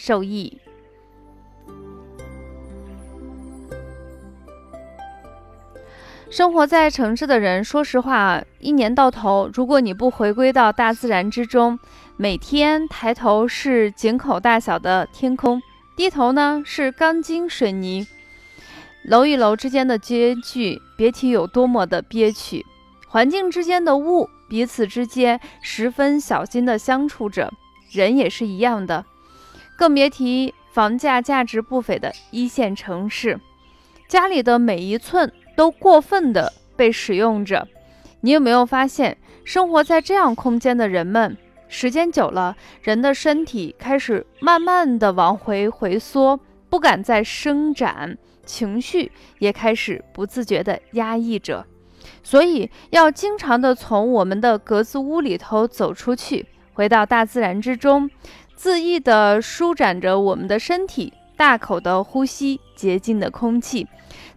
受益。生活在城市的人，说实话，一年到头，如果你不回归到大自然之中，每天抬头是井口大小的天空，低头呢是钢筋水泥，楼与楼之间的间距，别提有多么的憋屈。环境之间的物，彼此之间十分小心的相处着，人也是一样的。更别提房价价值不菲的一线城市，家里的每一寸都过分的被使用着。你有没有发现，生活在这样空间的人们，时间久了，人的身体开始慢慢的往回回缩，不敢再伸展，情绪也开始不自觉的压抑着。所以，要经常的从我们的格子屋里头走出去，回到大自然之中。恣意地舒展着我们的身体，大口的呼吸洁净的空气，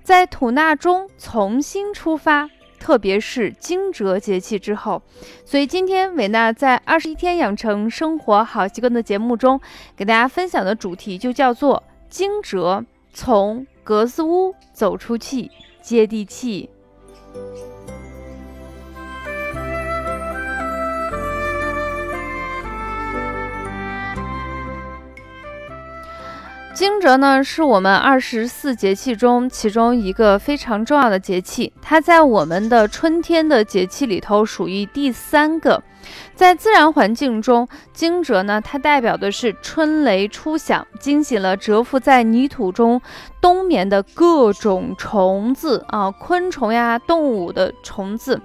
在吐纳中重新出发。特别是惊蛰节气之后，所以今天伟娜在二十一天养成生活好习惯的节目中，给大家分享的主题就叫做惊蛰，从格子屋走出去，接地气。惊蛰呢，是我们二十四节气中其中一个非常重要的节气，它在我们的春天的节气里头属于第三个。在自然环境中，惊蛰呢，它代表的是春雷初响，惊醒了蛰伏在泥土中冬眠的各种虫子啊，昆虫呀，动物的虫子。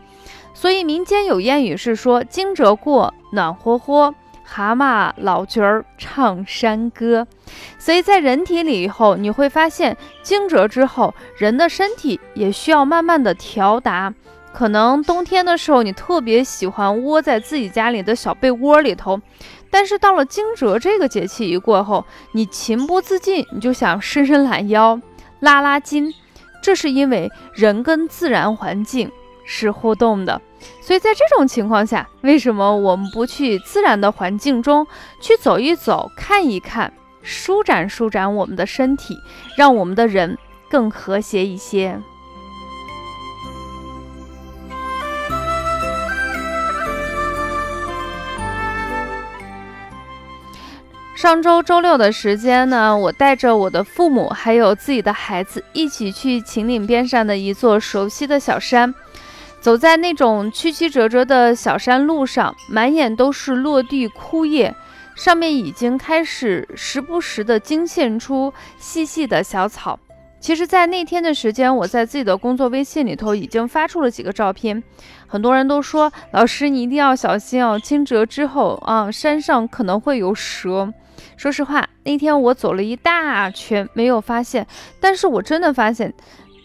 所以民间有谚语是说：“惊蛰过，暖和和。”蛤蟆老角儿唱山歌，所以在人体里以后，你会发现惊蛰之后，人的身体也需要慢慢的调达。可能冬天的时候，你特别喜欢窝在自己家里的小被窝里头，但是到了惊蛰这个节气一过后，你情不自禁，你就想伸伸懒腰、拉拉筋，这是因为人跟自然环境是互动的。所以在这种情况下，为什么我们不去自然的环境中去走一走、看一看，舒展舒展我们的身体，让我们的人更和谐一些？上周周六的时间呢，我带着我的父母还有自己的孩子一起去秦岭边上的一座熟悉的小山。走在那种曲曲折折的小山路上，满眼都是落地枯叶，上面已经开始时不时的惊现出细细的小草。其实，在那天的时间，我在自己的工作微信里头已经发出了几个照片。很多人都说：“老师，你一定要小心哦，惊蛰之后啊，山上可能会有蛇。”说实话，那天我走了一大圈，没有发现，但是我真的发现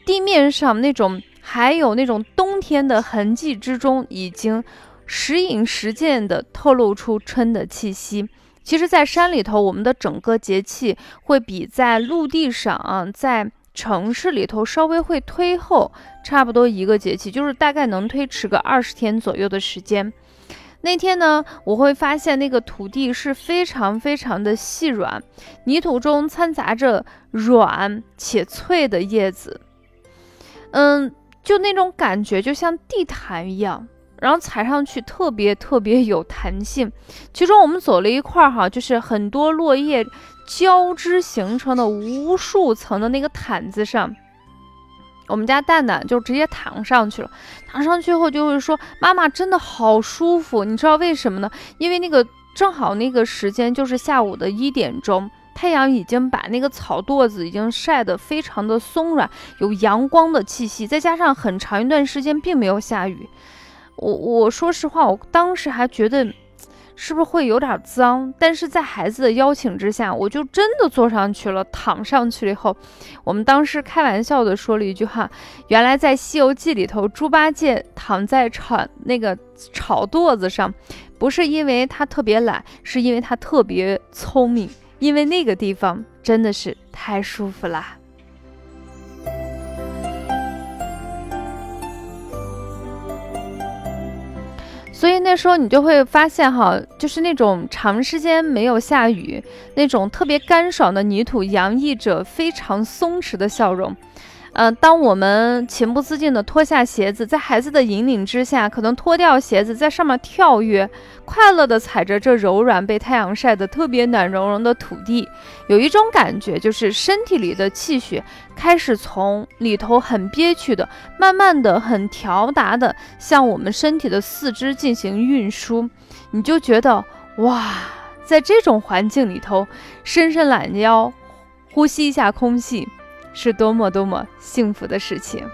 地面上那种。还有那种冬天的痕迹之中，已经时隐时现的透露出春的气息。其实，在山里头，我们的整个节气会比在陆地上啊，在城市里头稍微会推后差不多一个节气，就是大概能推迟个二十天左右的时间。那天呢，我会发现那个土地是非常非常的细软，泥土中掺杂着软且脆的叶子，嗯。就那种感觉，就像地毯一样，然后踩上去特别特别有弹性。其中我们走了一块儿哈，就是很多落叶交织形成的无数层的那个毯子上，我们家蛋蛋就直接躺上去了。躺上去后就会说：“妈妈真的好舒服。”你知道为什么呢？因为那个正好那个时间就是下午的一点钟。太阳已经把那个草垛子已经晒得非常的松软，有阳光的气息，再加上很长一段时间并没有下雨，我我说实话，我当时还觉得是不是会有点脏？但是在孩子的邀请之下，我就真的坐上去了，躺上去了以后，我们当时开玩笑的说了一句话：原来在《西游记》里头，猪八戒躺在草那个草垛子上，不是因为他特别懒，是因为他特别聪明，因为那个地方真的是太舒服啦。所以那时候你就会发现哈，就是那种长时间没有下雨，那种特别干爽的泥土，洋溢着非常松弛的笑容。嗯，当我们情不自禁地脱下鞋子，在孩子的引领之下，可能脱掉鞋子，在上面跳跃，快乐地踩着这柔软、被太阳晒得特别暖融融的土地，有一种感觉，就是身体里的气血开始从里头很憋屈的，慢慢的、很调达的向我们身体的四肢进行运输，你就觉得哇，在这种环境里头，伸伸懒腰，呼吸一下空气。是多么多么幸福的事情。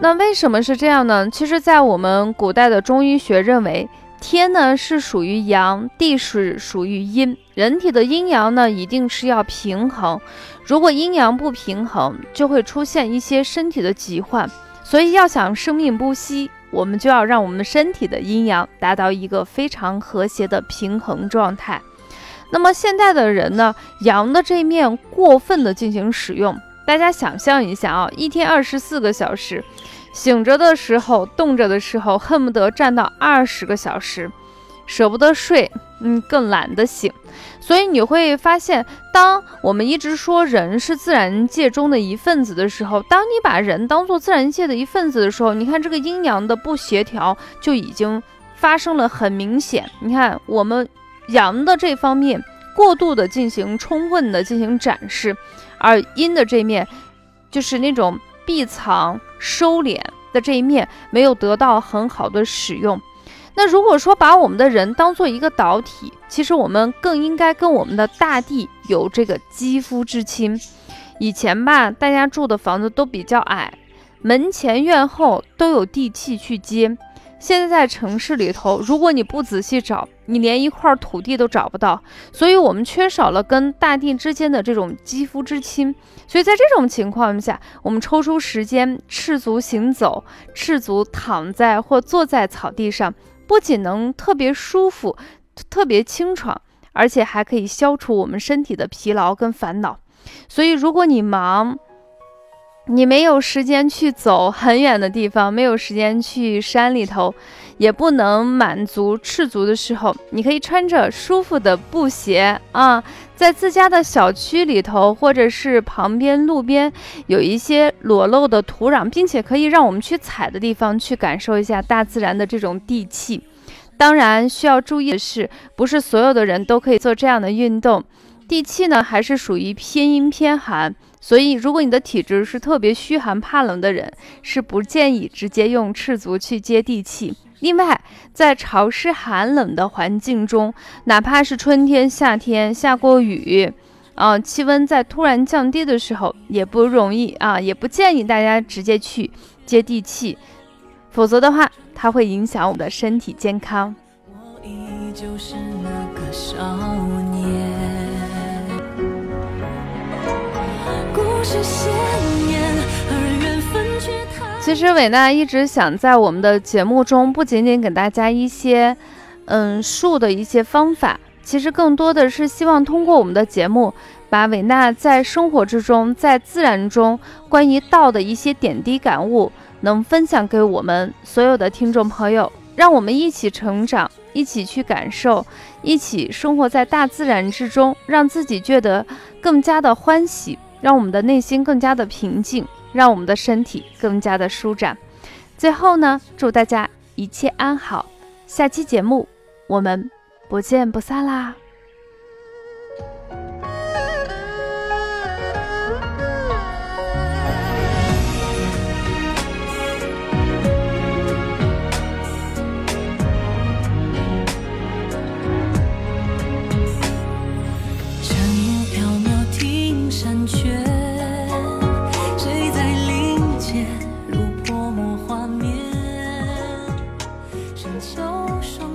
那为什么是这样呢？其实，在我们古代的中医学认为，天呢是属于阳，地是属于阴，人体的阴阳呢一定是要平衡。如果阴阳不平衡，就会出现一些身体的疾患。所以，要想生命不息。我们就要让我们身体的阴阳达到一个非常和谐的平衡状态。那么现在的人呢，阳的这面过分的进行使用，大家想象一下啊，一天二十四个小时，醒着的时候、动着的时候，恨不得站到二十个小时，舍不得睡，嗯，更懒得醒。所以你会发现，当我们一直说人是自然界中的一份子的时候，当你把人当做自然界的一份子的时候，你看这个阴阳的不协调就已经发生了很明显。你看我们阳的这方面过度的进行充分的进行展示，而阴的这面就是那种闭藏收敛的这一面没有得到很好的使用。那如果说把我们的人当做一个导体，其实我们更应该跟我们的大地有这个肌肤之亲。以前吧，大家住的房子都比较矮，门前院后都有地气去接。现在在城市里头，如果你不仔细找，你连一块土地都找不到。所以，我们缺少了跟大地之间的这种肌肤之亲。所以在这种情况下，我们抽出时间赤足行走，赤足躺在或坐在草地上。不仅能特别舒服、特别清爽，而且还可以消除我们身体的疲劳跟烦恼。所以，如果你忙，你没有时间去走很远的地方，没有时间去山里头，也不能满足赤足的时候，你可以穿着舒服的布鞋啊，在自家的小区里头，或者是旁边路边有一些裸露的土壤，并且可以让我们去踩的地方，去感受一下大自然的这种地气。当然，需要注意的是，不是所有的人都可以做这样的运动。地气呢，还是属于偏阴偏寒，所以如果你的体质是特别虚寒怕冷的人，是不建议直接用赤足去接地气。另外，在潮湿寒冷的环境中，哪怕是春天、夏天下过雨，啊，气温在突然降低的时候，也不容易啊，也不建议大家直接去接地气，否则的话。它会影响我们的身体健康。我依旧是那个少年其实伟娜一直想在我们的节目中，不仅仅给大家一些，嗯，术的一些方法，其实更多的是希望通过我们的节目，把伟娜在生活之中、在自然中关于道的一些点滴感悟。能分享给我们所有的听众朋友，让我们一起成长，一起去感受，一起生活在大自然之中，让自己觉得更加的欢喜，让我们的内心更加的平静，让我们的身体更加的舒展。最后呢，祝大家一切安好，下期节目我们不见不散啦！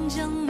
霜